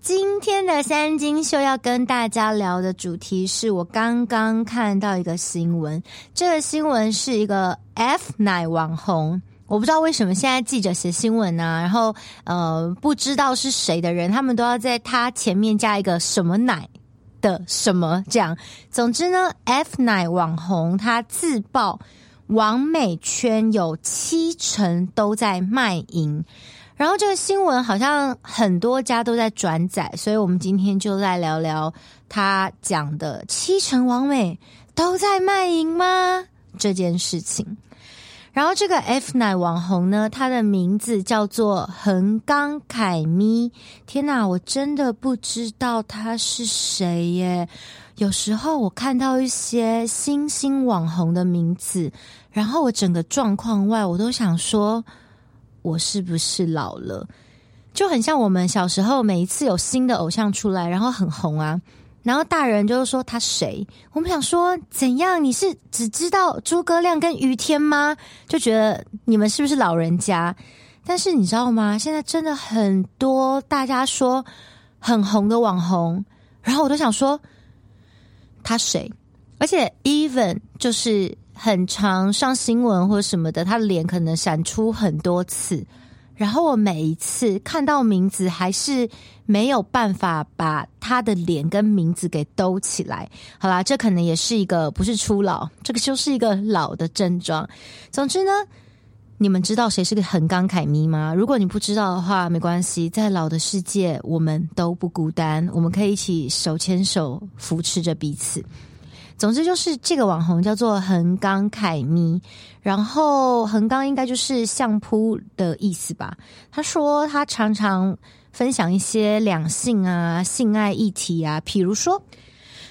今天的三金秀要跟大家聊的主题是我刚刚看到一个新闻，这个新闻是一个 F 奶网红，我不知道为什么现在记者写新闻啊，然后呃不知道是谁的人，他们都要在他前面加一个什么奶的什么这样。总之呢，F 奶网红他自曝网美圈有七成都在卖淫。然后这个新闻好像很多家都在转载，所以我们今天就来聊聊他讲的七成王美都在卖淫吗这件事情。然后这个 F 奶网红呢，他的名字叫做横纲凯咪。天哪，我真的不知道他是谁耶！有时候我看到一些新兴网红的名字，然后我整个状况外，我都想说。我是不是老了？就很像我们小时候，每一次有新的偶像出来，然后很红啊，然后大人就是说他谁？我们想说怎样？你是只知道诸葛亮跟于天吗？就觉得你们是不是老人家？但是你知道吗？现在真的很多大家说很红的网红，然后我都想说他谁？而且 even 就是。很常上新闻或什么的，他的脸可能闪出很多次，然后我每一次看到名字，还是没有办法把他的脸跟名字给兜起来。好啦，这可能也是一个不是初老，这个就是一个老的症状。总之呢，你们知道谁是个横纲凯咪吗？如果你不知道的话，没关系，在老的世界，我们都不孤单，我们可以一起手牵手扶持着彼此。总之就是这个网红叫做横纲凯咪，然后横纲应该就是相扑的意思吧。他说他常常分享一些两性啊、性爱议题啊，譬如说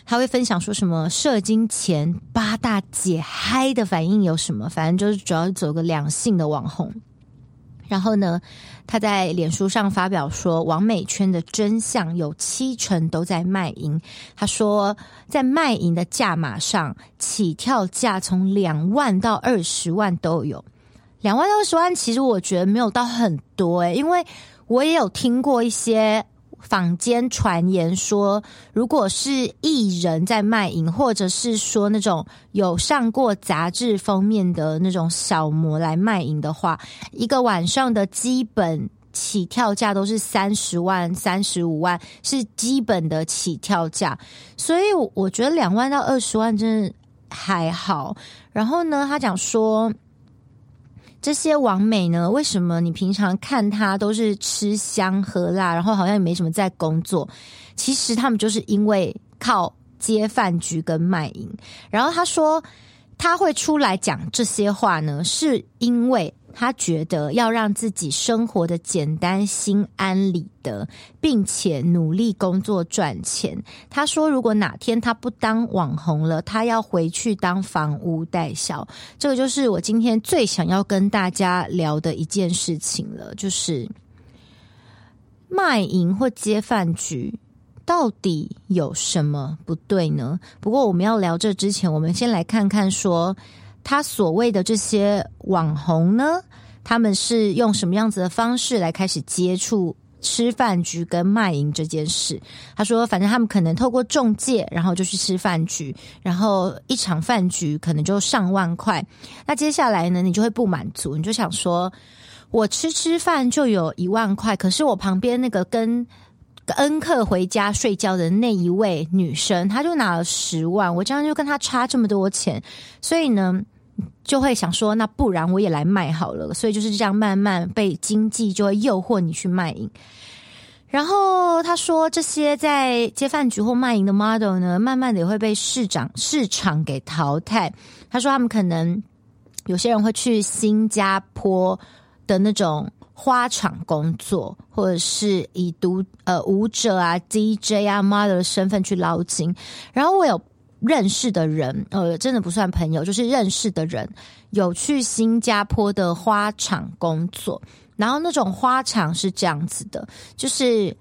他会分享说什么射精前八大解嗨的反应有什么，反正就是主要走个两性的网红。然后呢，他在脸书上发表说，王美圈的真相有七成都在卖淫。他说，在卖淫的价码上，起跳价从两万到二十万都有。两万到二十万，其实我觉得没有到很多诶，因为我也有听过一些。坊间传言说，如果是艺人在卖淫，或者是说那种有上过杂志封面的那种小模来卖淫的话，一个晚上的基本起跳价都是三十万、三十五万，是基本的起跳价。所以我觉得两万到二十万真的还好。然后呢，他讲说。这些王美呢？为什么你平常看她都是吃香喝辣，然后好像也没什么在工作？其实他们就是因为靠接饭局跟卖淫。然后他说他会出来讲这些话呢，是因为。他觉得要让自己生活的简单、心安理得，并且努力工作赚钱。他说，如果哪天他不当网红了，他要回去当房屋代销。这个就是我今天最想要跟大家聊的一件事情了，就是卖淫或接饭局到底有什么不对呢？不过我们要聊这之前，我们先来看看说。他所谓的这些网红呢，他们是用什么样子的方式来开始接触吃饭局跟卖淫这件事？他说，反正他们可能透过中介，然后就去吃饭局，然后一场饭局可能就上万块。那接下来呢，你就会不满足，你就想说，我吃吃饭就有一万块，可是我旁边那个跟恩客回家睡觉的那一位女生，她就拿了十万，我这样就跟她差这么多钱，所以呢。就会想说，那不然我也来卖好了，所以就是这样慢慢被经济就会诱惑你去卖淫。然后他说，这些在接饭局或卖淫的 model 呢，慢慢的也会被市场市场给淘汰。他说，他们可能有些人会去新加坡的那种花场工作，或者是以独呃舞者啊、DJ 啊、model 的身份去捞金。然后我有。认识的人，呃，真的不算朋友，就是认识的人，有去新加坡的花场工作，然后那种花场是这样子的，就是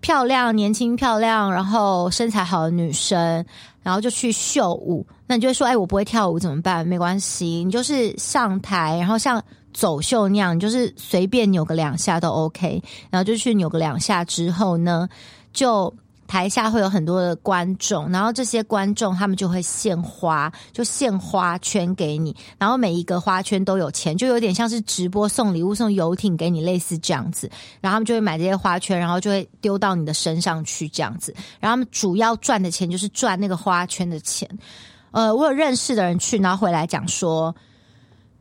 漂亮、年轻、漂亮，然后身材好的女生，然后就去秀舞。那你就会说，哎，我不会跳舞怎么办？没关系，你就是上台，然后像走秀那样，就是随便扭个两下都 OK，然后就去扭个两下之后呢，就。台下会有很多的观众，然后这些观众他们就会献花，就献花圈给你，然后每一个花圈都有钱，就有点像是直播送礼物、送游艇给你，类似这样子。然后他们就会买这些花圈，然后就会丢到你的身上去，这样子。然后他们主要赚的钱就是赚那个花圈的钱。呃，我有认识的人去，然后回来讲说，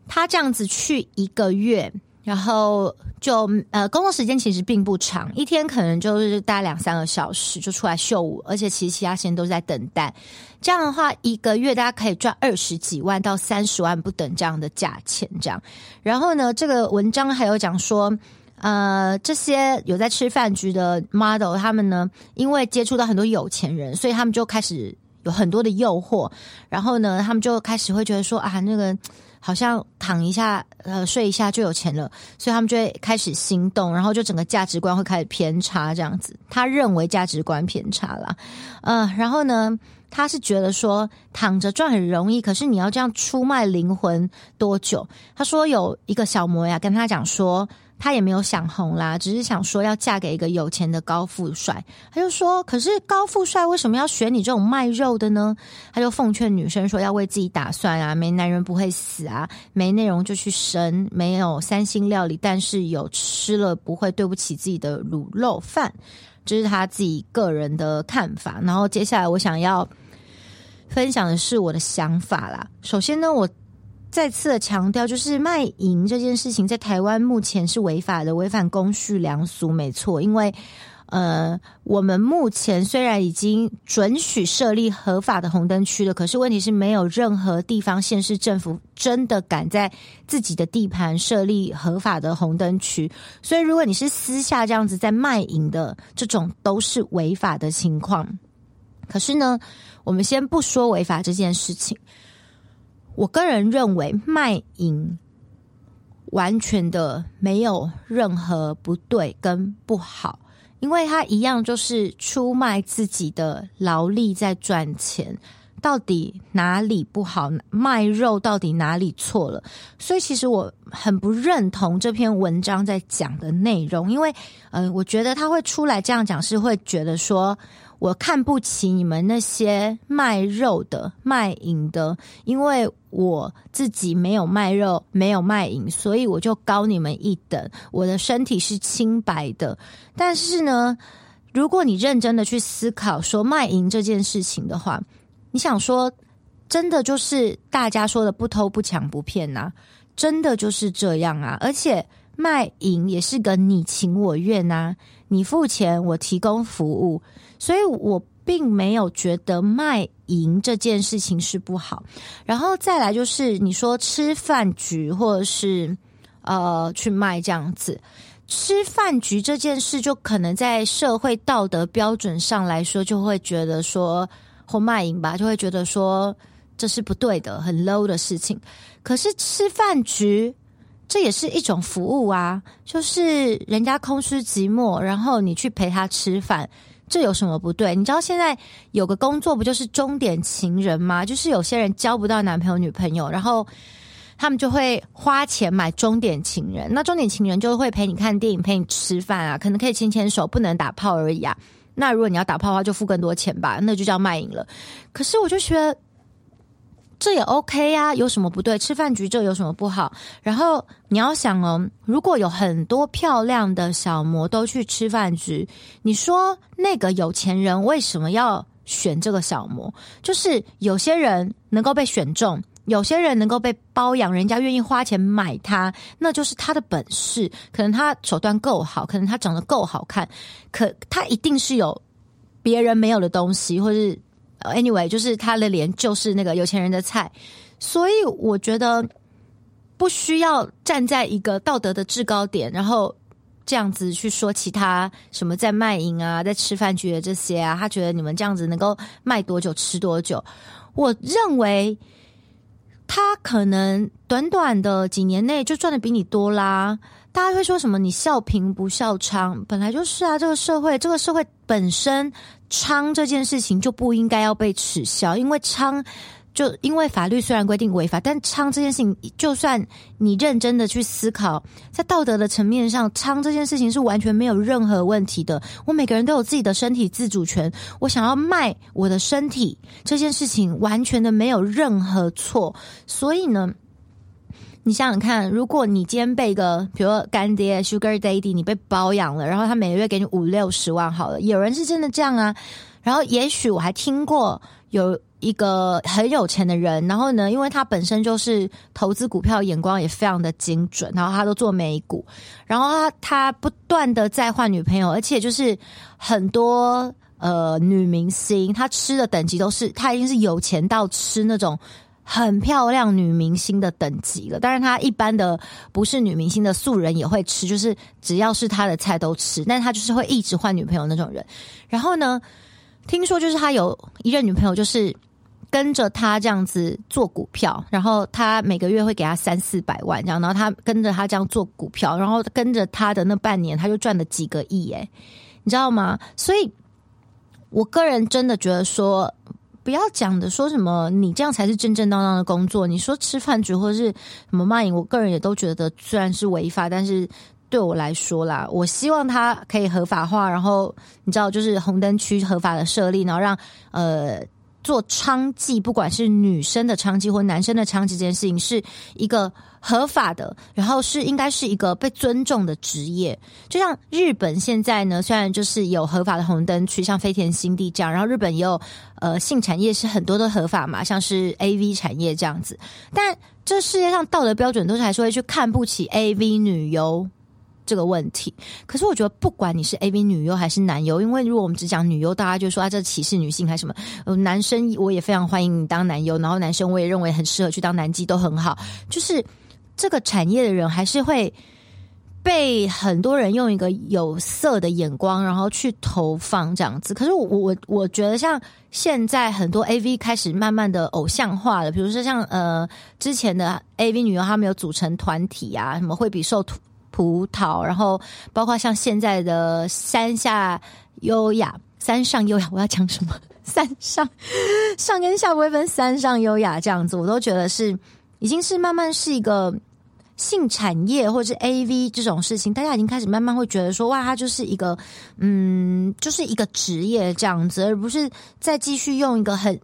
他这样子去一个月。然后就呃，工作时间其实并不长，一天可能就是大概两三个小时就出来秀舞，而且其实其他时间都是在等待。这样的话，一个月大家可以赚二十几万到三十万不等这样的价钱，这样。然后呢，这个文章还有讲说，呃，这些有在吃饭局的 model，他们呢，因为接触到很多有钱人，所以他们就开始有很多的诱惑，然后呢，他们就开始会觉得说啊，那个。好像躺一下，呃，睡一下就有钱了，所以他们就会开始心动，然后就整个价值观会开始偏差，这样子。他认为价值观偏差了，呃，然后呢，他是觉得说躺着赚很容易，可是你要这样出卖灵魂多久？他说有一个小魔呀，跟他讲说。他也没有想红啦，只是想说要嫁给一个有钱的高富帅。他就说：“可是高富帅为什么要选你这种卖肉的呢？”他就奉劝女生说：“要为自己打算啊，没男人不会死啊，没内容就去生，没有三星料理，但是有吃了不会对不起自己的卤肉饭。”这是他自己个人的看法。然后接下来我想要分享的是我的想法啦。首先呢，我。再次的强调，就是卖淫这件事情在台湾目前是违法的，违反公序良俗，没错。因为，呃，我们目前虽然已经准许设立合法的红灯区了，可是问题是没有任何地方县市政府真的敢在自己的地盘设立合法的红灯区。所以，如果你是私下这样子在卖淫的，这种都是违法的情况。可是呢，我们先不说违法这件事情。我个人认为卖淫完全的没有任何不对跟不好，因为他一样就是出卖自己的劳力在赚钱，到底哪里不好？卖肉到底哪里错了？所以其实我很不认同这篇文章在讲的内容，因为嗯、我觉得他会出来这样讲，是会觉得说。我看不起你们那些卖肉的、卖淫的，因为我自己没有卖肉、没有卖淫，所以我就高你们一等。我的身体是清白的。但是呢，如果你认真的去思考说卖淫这件事情的话，你想说，真的就是大家说的不偷不抢不骗呐？真的就是这样啊？而且卖淫也是个你情我愿呐，你付钱，我提供服务。所以我并没有觉得卖淫这件事情是不好，然后再来就是你说吃饭局或者是呃去卖这样子，吃饭局这件事就可能在社会道德标准上来说就会觉得说或卖淫吧，就会觉得说这是不对的，很 low 的事情。可是吃饭局这也是一种服务啊，就是人家空虚寂寞，然后你去陪他吃饭。这有什么不对？你知道现在有个工作不就是终点情人吗？就是有些人交不到男朋友女朋友，然后他们就会花钱买终点情人。那终点情人就会陪你看电影、陪你吃饭啊，可能可以牵牵手，不能打炮而已啊。那如果你要打炮的话，就付更多钱吧，那就叫卖淫了。可是我就觉得。这也 OK 呀，有什么不对？吃饭局这有什么不好？然后你要想哦，如果有很多漂亮的小模都去吃饭局，你说那个有钱人为什么要选这个小模？就是有些人能够被选中，有些人能够被包养，人家愿意花钱买他，那就是他的本事。可能他手段够好，可能他长得够好看，可他一定是有别人没有的东西，或是。Anyway，就是他的脸就是那个有钱人的菜，所以我觉得不需要站在一个道德的制高点，然后这样子去说其他什么在卖淫啊，在吃饭局的这些啊，他觉得你们这样子能够卖多久吃多久。我认为他可能短短的几年内就赚的比你多啦。大家会说什么？你笑贫不笑娼，本来就是啊。这个社会，这个社会本身娼这件事情就不应该要被耻笑，因为娼就因为法律虽然规定违法，但娼这件事情，就算你认真的去思考，在道德的层面上，娼这件事情是完全没有任何问题的。我每个人都有自己的身体自主权，我想要卖我的身体这件事情，完全的没有任何错。所以呢，你想想看，如果你今天被一个，比如说干爹 Sugar Daddy，你被包养了，然后他每个月给你五六十万，好了，有人是真的这样啊。然后也许我还听过有。一个很有钱的人，然后呢，因为他本身就是投资股票眼光也非常的精准，然后他都做美股，然后他他不断的在换女朋友，而且就是很多呃女明星，他吃的等级都是他已经是有钱到吃那种很漂亮女明星的等级了。当然，他一般的不是女明星的素人也会吃，就是只要是他的菜都吃，但他就是会一直换女朋友那种人。然后呢，听说就是他有一任女朋友就是。跟着他这样子做股票，然后他每个月会给他三四百万这样，然后他跟着他这样做股票，然后跟着他的那半年，他就赚了几个亿诶，你知道吗？所以，我个人真的觉得说，不要讲的说什么你这样才是正正当当的工作，你说吃饭局或是什么卖淫，我个人也都觉得虽然是违法，但是对我来说啦，我希望它可以合法化，然后你知道，就是红灯区合法的设立，然后让呃。做娼妓，不管是女生的娼妓或男生的娼妓，这件事情是一个合法的，然后是应该是一个被尊重的职业。就像日本现在呢，虽然就是有合法的红灯区，像飞田新地这样，然后日本也有呃性产业是很多都合法嘛，像是 AV 产业这样子，但这世界上道德标准都是还是会去看不起 AV 女优。这个问题，可是我觉得不管你是 AV 女优还是男优，因为如果我们只讲女优，大家就说啊，这歧视女性还是什么？男生我也非常欢迎你当男优，然后男生我也认为很适合去当男妓，都很好。就是这个产业的人还是会被很多人用一个有色的眼光，然后去投放这样子。可是我我我觉得，像现在很多 AV 开始慢慢的偶像化了，比如说像呃之前的 AV 女优，她们有组成团体啊，什么惠比寿。葡萄，然后包括像现在的山下优雅、山上优雅，我要讲什么？山上上跟下不会分，山上优雅这样子，我都觉得是已经是慢慢是一个性产业或者是 AV 这种事情，大家已经开始慢慢会觉得说，哇，它就是一个嗯，就是一个职业这样子，而不是再继续用一个很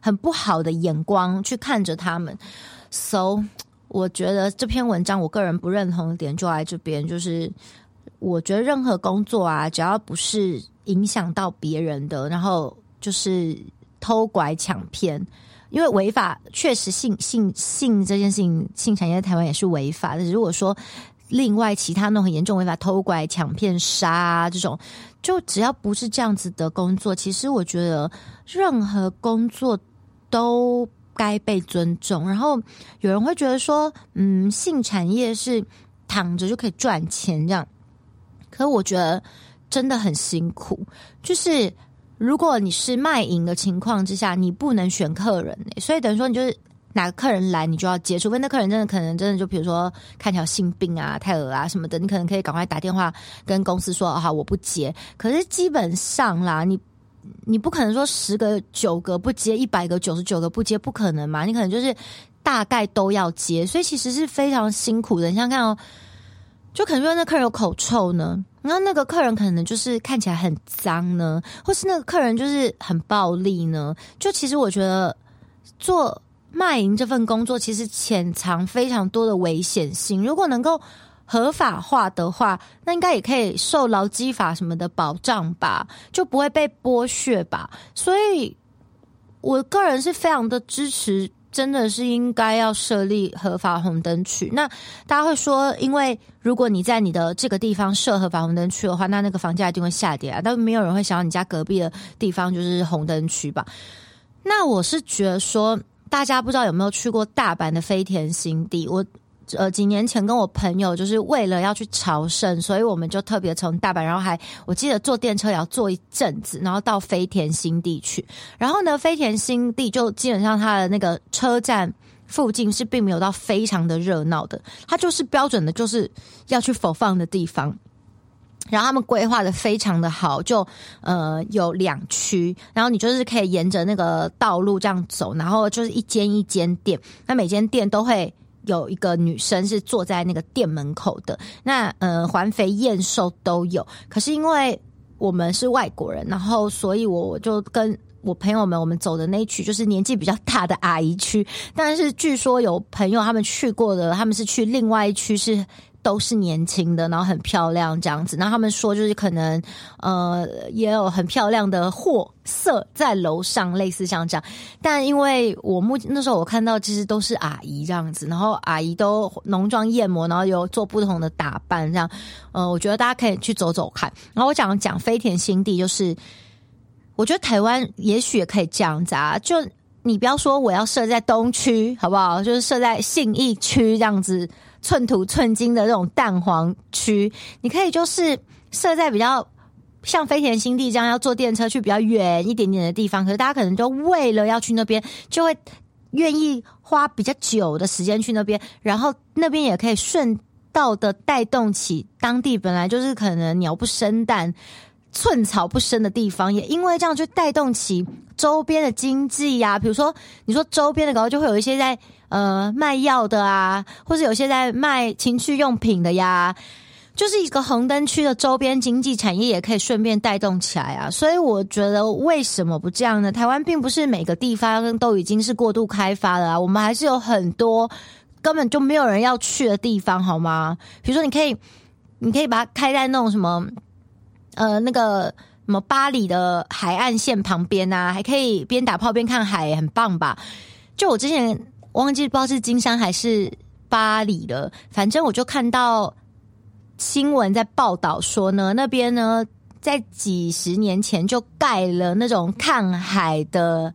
很不好的眼光去看着他们。So。我觉得这篇文章，我个人不认同的点就在这边，就是我觉得任何工作啊，只要不是影响到别人的，然后就是偷拐抢骗，因为违法确实性性性这件事情，性产业在台湾也是违法的。如果说另外其他那种很严重违法，偷拐抢骗杀啊这种，就只要不是这样子的工作，其实我觉得任何工作都。该被尊重，然后有人会觉得说，嗯，性产业是躺着就可以赚钱这样，可我觉得真的很辛苦。就是如果你是卖淫的情况之下，你不能选客人，所以等于说你就是哪个客人来你就要接，除非那客人真的可能真的就比如说看条性病啊、太恶啊什么的，你可能可以赶快打电话跟公司说，好，我不接。可是基本上啦，你。你不可能说十个九个不接，一百个九十九个不接，不可能嘛？你可能就是大概都要接，所以其实是非常辛苦的。你想看哦，就可能说那客人有口臭呢，然后那个客人可能就是看起来很脏呢，或是那个客人就是很暴力呢。就其实我觉得做卖淫这份工作，其实潜藏非常多的危险性。如果能够合法化的话，那应该也可以受劳基法什么的保障吧，就不会被剥削吧。所以，我个人是非常的支持，真的是应该要设立合法红灯区。那大家会说，因为如果你在你的这个地方设合法红灯区的话，那那个房价一定会下跌啊。但没有人会想到你家隔壁的地方就是红灯区吧？那我是觉得说，大家不知道有没有去过大阪的飞田新地？我。呃，几年前跟我朋友就是为了要去朝圣，所以我们就特别从大阪，然后还我记得坐电车也要坐一阵子，然后到飞田新地去。然后呢，飞田新地就基本上它的那个车站附近是并没有到非常的热闹的，它就是标准的就是要去佛放的地方。然后他们规划的非常的好，就呃有两区，然后你就是可以沿着那个道路这样走，然后就是一间一间店，那每间店都会有一个女生是坐在那个店门口的，那呃环肥燕瘦都有。可是因为我们是外国人，然后所以我我就跟我朋友们我们走的那一区就是年纪比较大的阿姨区，但是据说有朋友他们去过的，他们是去另外一区是。都是年轻的，然后很漂亮这样子。然后他们说，就是可能呃，也有很漂亮的货色在楼上，类似像这样。但因为我目那时候我看到，其实都是阿姨这样子，然后阿姨都浓妆艳抹，然后有做不同的打扮这样。呃，我觉得大家可以去走走看。然后我讲讲飞田新地，就是我觉得台湾也许也可以这样子啊，就你不要说我要设在东区，好不好？就是设在信义区这样子。寸土寸金的这种蛋黄区，你可以就是设在比较像飞田新地这样要坐电车去比较远一点点的地方，可是大家可能就为了要去那边，就会愿意花比较久的时间去那边，然后那边也可以顺道的带动起当地本来就是可能鸟不生蛋、寸草不生的地方，也因为这样就带动起周边的经济呀、比如说，你说周边的搞就会有一些在。呃，卖药的啊，或者有些在卖情趣用品的呀，就是一个红灯区的周边经济产业也可以顺便带动起来啊。所以我觉得为什么不这样呢？台湾并不是每个地方都已经是过度开发了啊，我们还是有很多根本就没有人要去的地方，好吗？比如说，你可以，你可以把它开在那种什么，呃，那个什么巴黎的海岸线旁边啊，还可以边打炮边看海，很棒吧？就我之前。忘记不知道是金山还是巴黎了，反正我就看到新闻在报道说呢，那边呢在几十年前就盖了那种看海的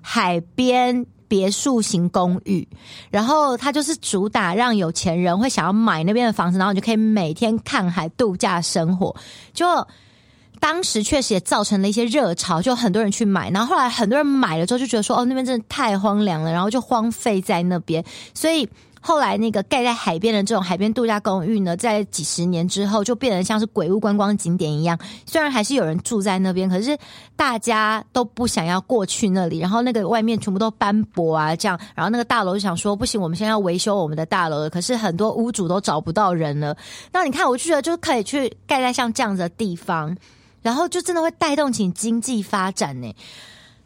海边别墅型公寓，然后它就是主打让有钱人会想要买那边的房子，然后你就可以每天看海度假生活，就。当时确实也造成了一些热潮，就很多人去买。然后后来很多人买了之后就觉得说，哦，那边真的太荒凉了，然后就荒废在那边。所以后来那个盖在海边的这种海边度假公寓呢，在几十年之后就变得像是鬼屋观光景点一样。虽然还是有人住在那边，可是大家都不想要过去那里。然后那个外面全部都斑驳啊，这样。然后那个大楼就想说，不行，我们现在要维修我们的大楼了。可是很多屋主都找不到人了。那你看，我就觉得就可以去盖在像这样子的地方。然后就真的会带动起经济发展呢，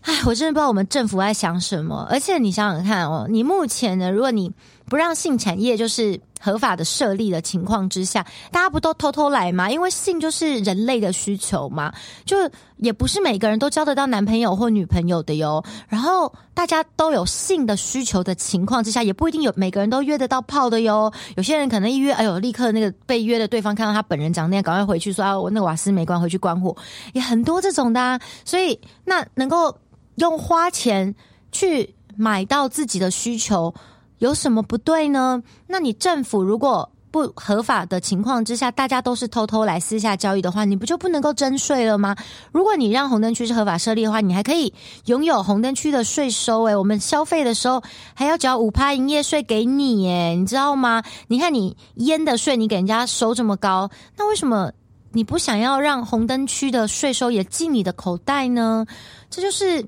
哎，我真的不知道我们政府在想什么。而且你想想看哦，你目前呢，如果你不让性产业就是合法的设立的情况之下，大家不都偷偷来吗？因为性就是人类的需求嘛，就也不是每个人都交得到男朋友或女朋友的哟。然后大家都有性的需求的情况之下，也不一定有每个人都约得到炮的哟。有些人可能一约，哎呦，立刻那个被约的对方看到他本人长那样，赶快回去说啊，我那个瓦斯没关，回去关火，也很多这种的啊。所以那能够用花钱去买到自己的需求。有什么不对呢？那你政府如果不合法的情况之下，大家都是偷偷来私下交易的话，你不就不能够征税了吗？如果你让红灯区是合法设立的话，你还可以拥有红灯区的税收。诶，我们消费的时候还要缴五趴营业税给你，诶，你知道吗？你看你烟的税，你给人家收这么高，那为什么你不想要让红灯区的税收也进你的口袋呢？这就是。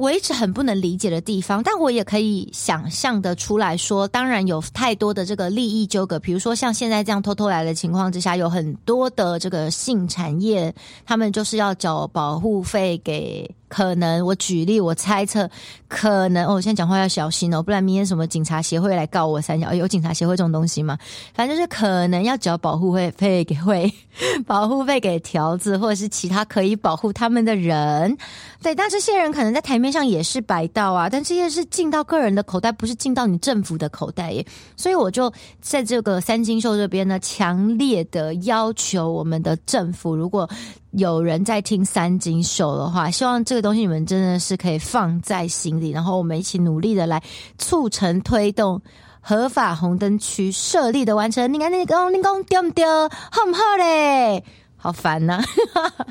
我一直很不能理解的地方，但我也可以想象的出来说，当然有太多的这个利益纠葛，比如说像现在这样偷偷来的情况之下，有很多的这个性产业，他们就是要缴保护费给。可能我举例，我猜测，可能哦，我现在讲话要小心哦，不然明天什么警察协会来告我三小，有警察协会这种东西吗？反正就是可能要缴保护费费给会 保护费给条子，或者是其他可以保护他们的人。对，但这些人可能在台面上也是白道啊，但这些是进到个人的口袋，不是进到你政府的口袋耶。所以我就在这个三金秀这边呢，强烈的要求我们的政府，如果。有人在听三金秀的话，希望这个东西你们真的是可以放在心里，然后我们一起努力的来促成推动合法红灯区设立的完成。你看那个，你讲丢不丢？好不好嘞？好烦呐、啊！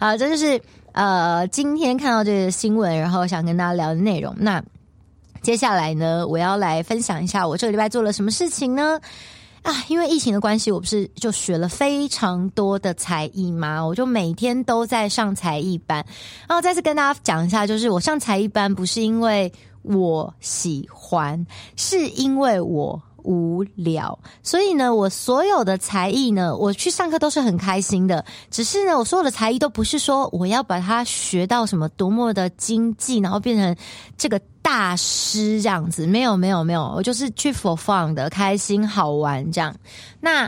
好，这就是呃今天看到这个新闻，然后想跟大家聊的内容。那接下来呢，我要来分享一下我这个礼拜做了什么事情呢？啊，因为疫情的关系，我不是就学了非常多的才艺吗？我就每天都在上才艺班。然后再次跟大家讲一下，就是我上才艺班不是因为我喜欢，是因为我无聊。所以呢，我所有的才艺呢，我去上课都是很开心的。只是呢，我所有的才艺都不是说我要把它学到什么多么的精进，然后变成这个。大师这样子，没有没有没有，我就是去 for fun 的，开心好玩这样。那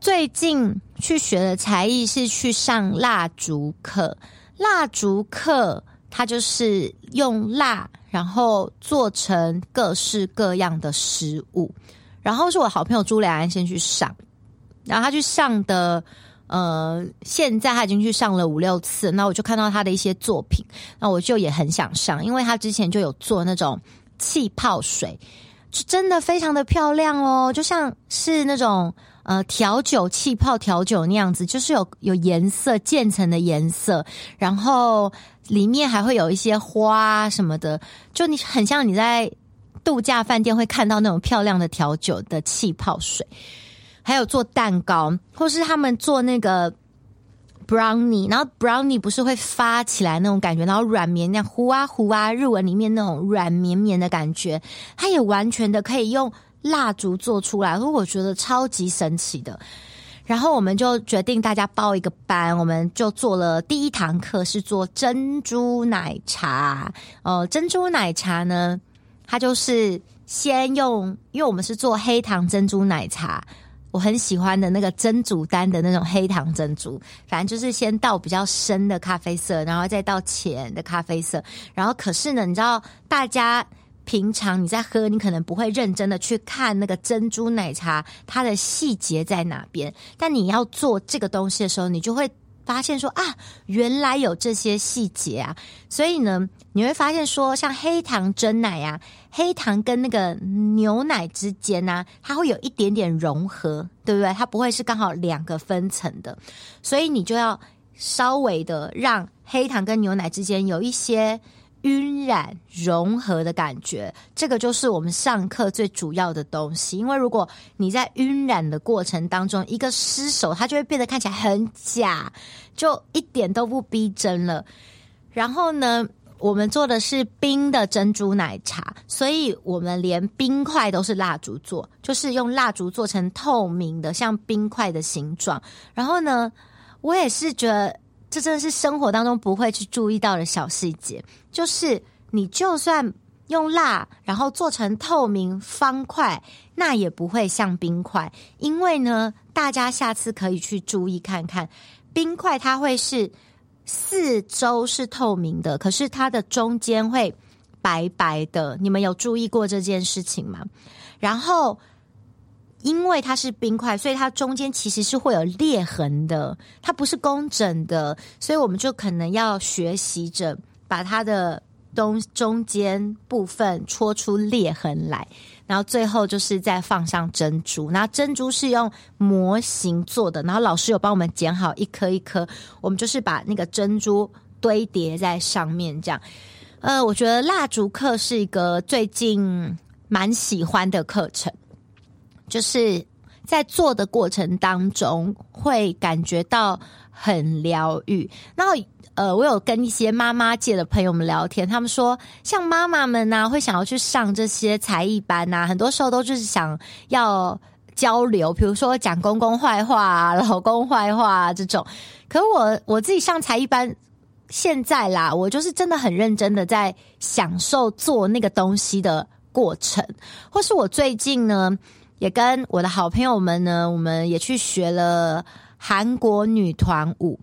最近去学的才艺是去上蜡烛课，蜡烛课它就是用蜡，然后做成各式各样的食物。然后是我好朋友朱良安先去上，然后他去上的。呃，现在他已经去上了五六次，那我就看到他的一些作品，那我就也很想上，因为他之前就有做那种气泡水，就真的非常的漂亮哦，就像是那种呃调酒气泡调酒那样子，就是有有颜色渐层的颜色，然后里面还会有一些花什么的，就你很像你在度假饭店会看到那种漂亮的调酒的气泡水。还有做蛋糕，或是他们做那个 brownie，然后 brownie 不是会发起来那种感觉，然后软绵那样糊啊糊啊，日文里面那种软绵绵的感觉，它也完全的可以用蜡烛做出来，所以我觉得超级神奇的。然后我们就决定大家报一个班，我们就做了第一堂课是做珍珠奶茶。哦，珍珠奶茶呢，它就是先用，因为我们是做黑糖珍珠奶茶。我很喜欢的那个珍珠丹的那种黑糖珍珠，反正就是先倒比较深的咖啡色，然后再倒浅的咖啡色。然后可是呢，你知道，大家平常你在喝，你可能不会认真的去看那个珍珠奶茶它的细节在哪边，但你要做这个东西的时候，你就会。发现说啊，原来有这些细节啊，所以呢，你会发现说，像黑糖珍奶啊，黑糖跟那个牛奶之间呢、它会有一点点融合，对不对？它不会是刚好两个分层的，所以你就要稍微的让黑糖跟牛奶之间有一些。晕染融合的感觉，这个就是我们上课最主要的东西。因为如果你在晕染的过程当中一个失手，它就会变得看起来很假，就一点都不逼真了。然后呢，我们做的是冰的珍珠奶茶，所以我们连冰块都是蜡烛做，就是用蜡烛做成透明的，像冰块的形状。然后呢，我也是觉得。这真的是生活当中不会去注意到的小细节，就是你就算用蜡，然后做成透明方块，那也不会像冰块。因为呢，大家下次可以去注意看看，冰块它会是四周是透明的，可是它的中间会白白的。你们有注意过这件事情吗？然后。因为它是冰块，所以它中间其实是会有裂痕的，它不是工整的，所以我们就可能要学习着把它的东中间部分戳出裂痕来，然后最后就是再放上珍珠，然后珍珠是用模型做的，然后老师有帮我们剪好一颗一颗，我们就是把那个珍珠堆叠在上面，这样。呃，我觉得蜡烛课是一个最近蛮喜欢的课程。就是在做的过程当中，会感觉到很疗愈。然后，呃，我有跟一些妈妈界的朋友们聊天，他们说，像妈妈们呢，会想要去上这些才艺班呐，很多时候都就是想要交流，比如说讲公公坏话啊、老公坏话啊这种。可我我自己上才艺班，现在啦，我就是真的很认真的在享受做那个东西的过程，或是我最近呢。也跟我的好朋友们呢，我们也去学了韩国女团舞。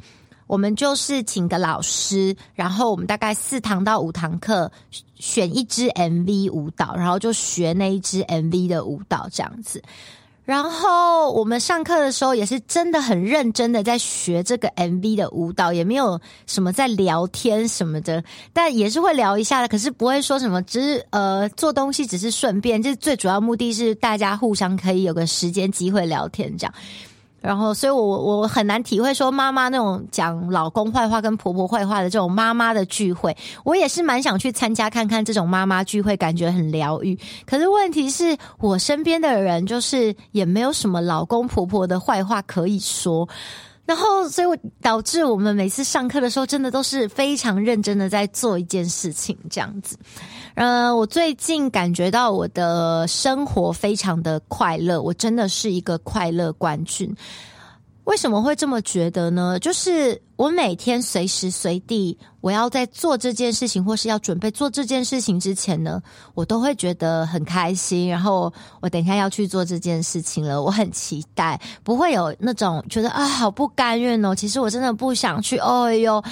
我们就是请个老师，然后我们大概四堂到五堂课，选一支 MV 舞蹈，然后就学那一支 MV 的舞蹈这样子。然后我们上课的时候也是真的很认真的在学这个 MV 的舞蹈，也没有什么在聊天什么的，但也是会聊一下的。可是不会说什么，只是呃做东西只是顺便，就是最主要目的是大家互相可以有个时间机会聊天这样。然后，所以我我很难体会说妈妈那种讲老公坏话跟婆婆坏话的这种妈妈的聚会，我也是蛮想去参加看看这种妈妈聚会，感觉很疗愈。可是问题是我身边的人就是也没有什么老公婆婆的坏话可以说。然后，所以我导致我们每次上课的时候，真的都是非常认真的在做一件事情，这样子。呃，我最近感觉到我的生活非常的快乐，我真的是一个快乐冠军。为什么会这么觉得呢？就是我每天随时随地，我要在做这件事情，或是要准备做这件事情之前呢，我都会觉得很开心。然后我等一下要去做这件事情了，我很期待，不会有那种觉得啊，好不甘愿哦。其实我真的不想去，哦哟，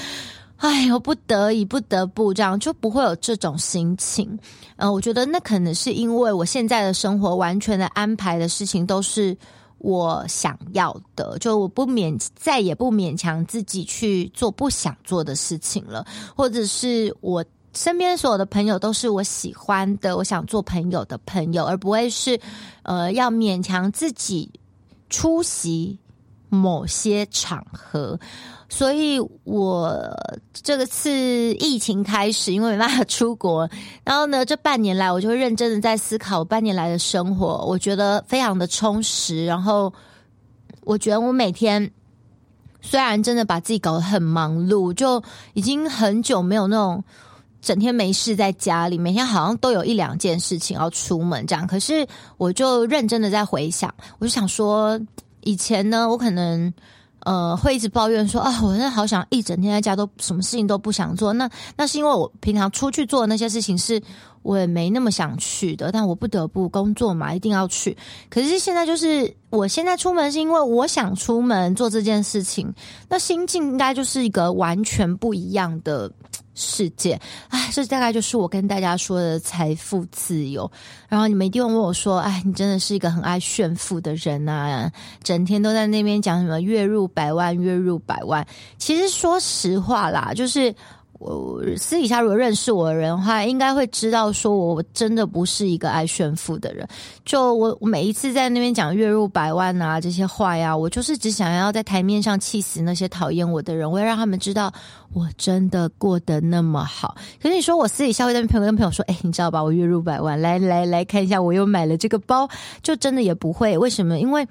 哎呦，不得已，不得不这样，就不会有这种心情。呃，我觉得那可能是因为我现在的生活完全的安排的事情都是。我想要的，就我不勉，再也不勉强自己去做不想做的事情了，或者是我身边所有的朋友都是我喜欢的，我想做朋友的朋友，而不会是呃要勉强自己出席某些场合。所以我这个次疫情开始，因为没办法出国，然后呢，这半年来我就认真的在思考半年来的生活，我觉得非常的充实。然后我觉得我每天虽然真的把自己搞得很忙碌，就已经很久没有那种整天没事在家里，每天好像都有一两件事情要出门这样。可是我就认真的在回想，我就想说，以前呢，我可能。呃，会一直抱怨说啊，我真的好想一整天在家都什么事情都不想做。那那是因为我平常出去做的那些事情是我也没那么想去的，但我不得不工作嘛，一定要去。可是现在就是我现在出门是因为我想出门做这件事情，那心境应该就是一个完全不一样的。世界，哎，这大概就是我跟大家说的财富自由。然后你们一定问我说：“哎，你真的是一个很爱炫富的人啊，整天都在那边讲什么月入百万，月入百万。”其实说实话啦，就是。我私底下如果认识我的人的话，应该会知道说我真的不是一个爱炫富的人。就我每一次在那边讲月入百万啊这些话呀，我就是只想要在台面上气死那些讨厌我的人，我要让他们知道我真的过得那么好。可是你说我私底下会跟朋友跟朋友说，哎，你知道吧？我月入百万，来来来看一下，我又买了这个包，就真的也不会。为什么？因为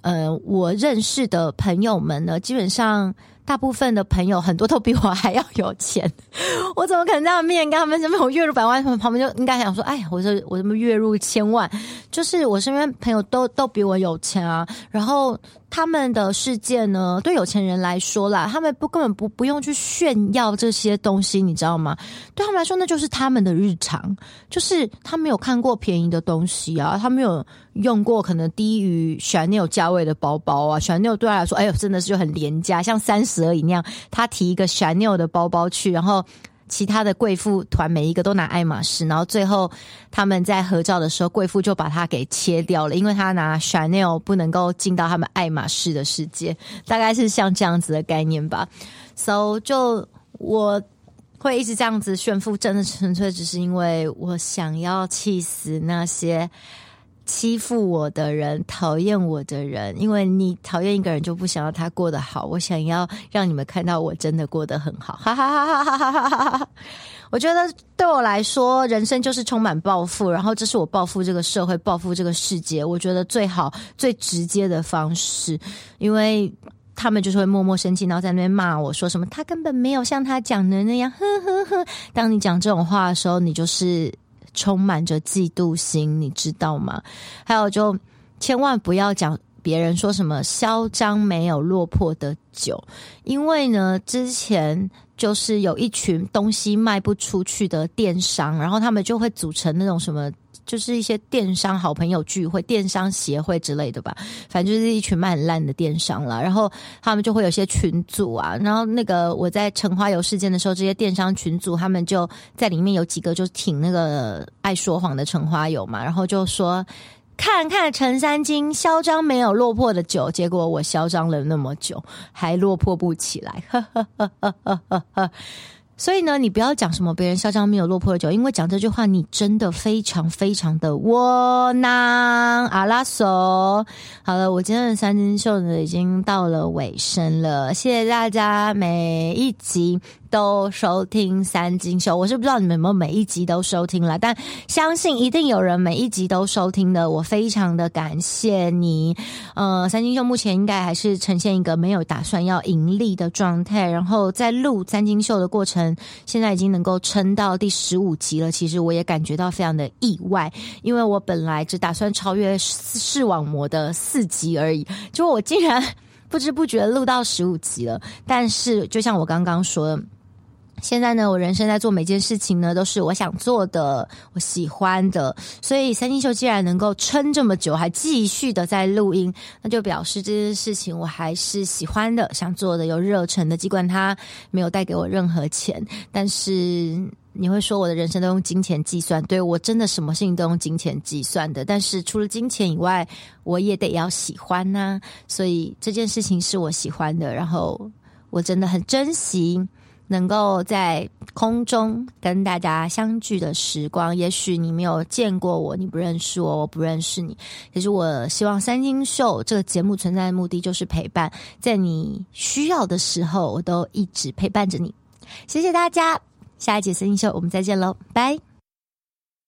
呃，我认识的朋友们呢，基本上。大部分的朋友很多都比我还要有钱，我怎么可能在他面前跟他们什么我月入百万？他们旁边就应该想说：“哎，我说我怎么月入千万？”就是我身边朋友都都比我有钱啊，然后。他们的世界呢，对有钱人来说啦，他们不根本不不用去炫耀这些东西，你知道吗？对他们来说，那就是他们的日常，就是他没有看过便宜的东西啊，他没有用过可能低于 Chanel 价位的包包啊，Chanel 对他来说，哎呦，真的是就很廉价，像三十而已那样，他提一个 Chanel 的包包去，然后。其他的贵妇团每一个都拿爱马仕，然后最后他们在合照的时候，贵妇就把它给切掉了，因为他拿 Chanel 不能够进到他们爱马仕的世界，大概是像这样子的概念吧。So 就我会一直这样子炫富，真的纯粹只是因为我想要气死那些。欺负我的人讨厌我的人因为你讨厌一个人就不想要他过得好我想要让你们看到我真的过得很好。哈哈哈哈哈哈哈哈哈 我觉得对我来说人生就是充满报复然后这是我报复这个社会报复这个世界我觉得最好最直接的方式因为他们就是会默默生气然后在那边骂我说什么他根本没有像他讲的那样呵呵呵。当你讲这种话的时候你就是充满着嫉妒心，你知道吗？还有，就千万不要讲别人说什么嚣张没有落魄的酒，因为呢，之前就是有一群东西卖不出去的电商，然后他们就会组成那种什么。就是一些电商好朋友聚会、电商协会之类的吧，反正就是一群卖很烂的电商啦。然后他们就会有些群组啊，然后那个我在橙花油事件的时候，这些电商群组他们就在里面有几个就挺那个爱说谎的橙花油嘛，然后就说看看陈三金嚣张没有落魄的酒，结果我嚣张了那么久还落魄不起来，所以呢，你不要讲什么别人嚣张没有落魄的酒，因为讲这句话，你真的非常非常的窝囊。阿拉索，好了，我今天的三金秀呢已经到了尾声了，谢谢大家每一集都收听三金秀。我是不知道你们有没有每一集都收听了，但相信一定有人每一集都收听的，我非常的感谢你。呃，三金秀目前应该还是呈现一个没有打算要盈利的状态，然后在录三金秀的过程。现在已经能够撑到第十五集了，其实我也感觉到非常的意外，因为我本来只打算超越视网膜的四集而已，结果我竟然不知不觉录到十五集了。但是就像我刚刚说的。现在呢，我人生在做每件事情呢，都是我想做的，我喜欢的。所以三星秀既然能够撑这么久，还继续的在录音，那就表示这件事情我还是喜欢的，想做的，有热忱的。尽管它没有带给我任何钱，但是你会说我的人生都用金钱计算，对，我真的什么事情都用金钱计算的。但是除了金钱以外，我也得要喜欢呐。所以这件事情是我喜欢的，然后我真的很珍惜。能够在空中跟大家相聚的时光，也许你没有见过我，你不认识我，我不认识你。其实我希望三星秀这个节目存在的目的就是陪伴，在你需要的时候，我都一直陪伴着你。谢谢大家，下一节三星秀我们再见喽，拜。